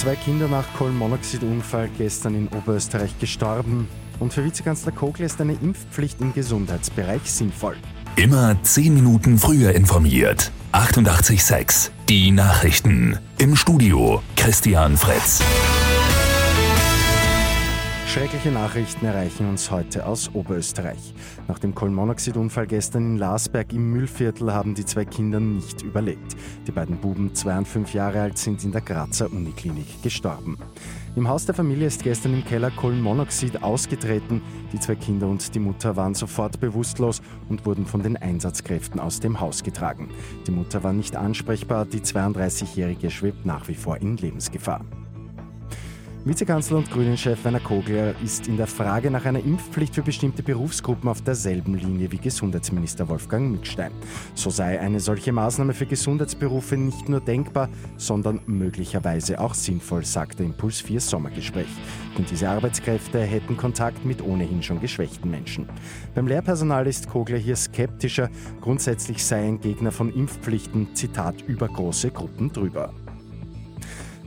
Zwei Kinder nach Kohlenmonoxidunfall gestern in Oberösterreich gestorben. Und für Vizekanzler Kogler ist eine Impfpflicht im Gesundheitsbereich sinnvoll. Immer 10 Minuten früher informiert. 88.6 Die Nachrichten. Im Studio Christian Fritz. Schreckliche Nachrichten erreichen uns heute aus Oberösterreich. Nach dem Kohlenmonoxidunfall gestern in Larsberg im Müllviertel haben die zwei Kinder nicht überlebt. Die beiden Buben, zwei und fünf Jahre alt, sind in der Grazer Uniklinik gestorben. Im Haus der Familie ist gestern im Keller Kohlenmonoxid ausgetreten. Die zwei Kinder und die Mutter waren sofort bewusstlos und wurden von den Einsatzkräften aus dem Haus getragen. Die Mutter war nicht ansprechbar, die 32-Jährige schwebt nach wie vor in Lebensgefahr. Vizekanzler und Grünen-Chef Werner Kogler ist in der Frage nach einer Impfpflicht für bestimmte Berufsgruppen auf derselben Linie wie Gesundheitsminister Wolfgang Mückstein. So sei eine solche Maßnahme für Gesundheitsberufe nicht nur denkbar, sondern möglicherweise auch sinnvoll, sagte Impuls 4 Sommergespräch. Denn diese Arbeitskräfte hätten Kontakt mit ohnehin schon geschwächten Menschen. Beim Lehrpersonal ist Kogler hier skeptischer. Grundsätzlich sei ein Gegner von Impfpflichten, Zitat, über große Gruppen drüber.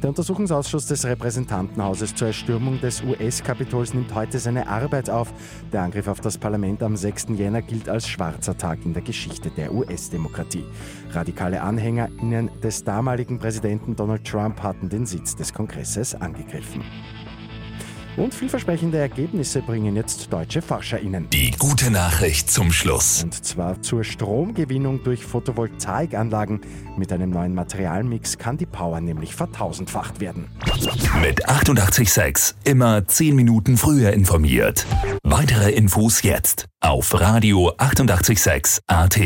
Der Untersuchungsausschuss des Repräsentantenhauses zur Erstürmung des US-Kapitols nimmt heute seine Arbeit auf. Der Angriff auf das Parlament am 6. Jänner gilt als schwarzer Tag in der Geschichte der US-Demokratie. Radikale AnhängerInnen des damaligen Präsidenten Donald Trump hatten den Sitz des Kongresses angegriffen. Und vielversprechende Ergebnisse bringen jetzt deutsche ForscherInnen. Die gute Nachricht zum Schluss. Und zwar zur Stromgewinnung durch Photovoltaikanlagen. Mit einem neuen Materialmix kann die Power nämlich vertausendfacht werden. Mit 886 immer 10 Minuten früher informiert. Weitere Infos jetzt auf Radio 886 AT.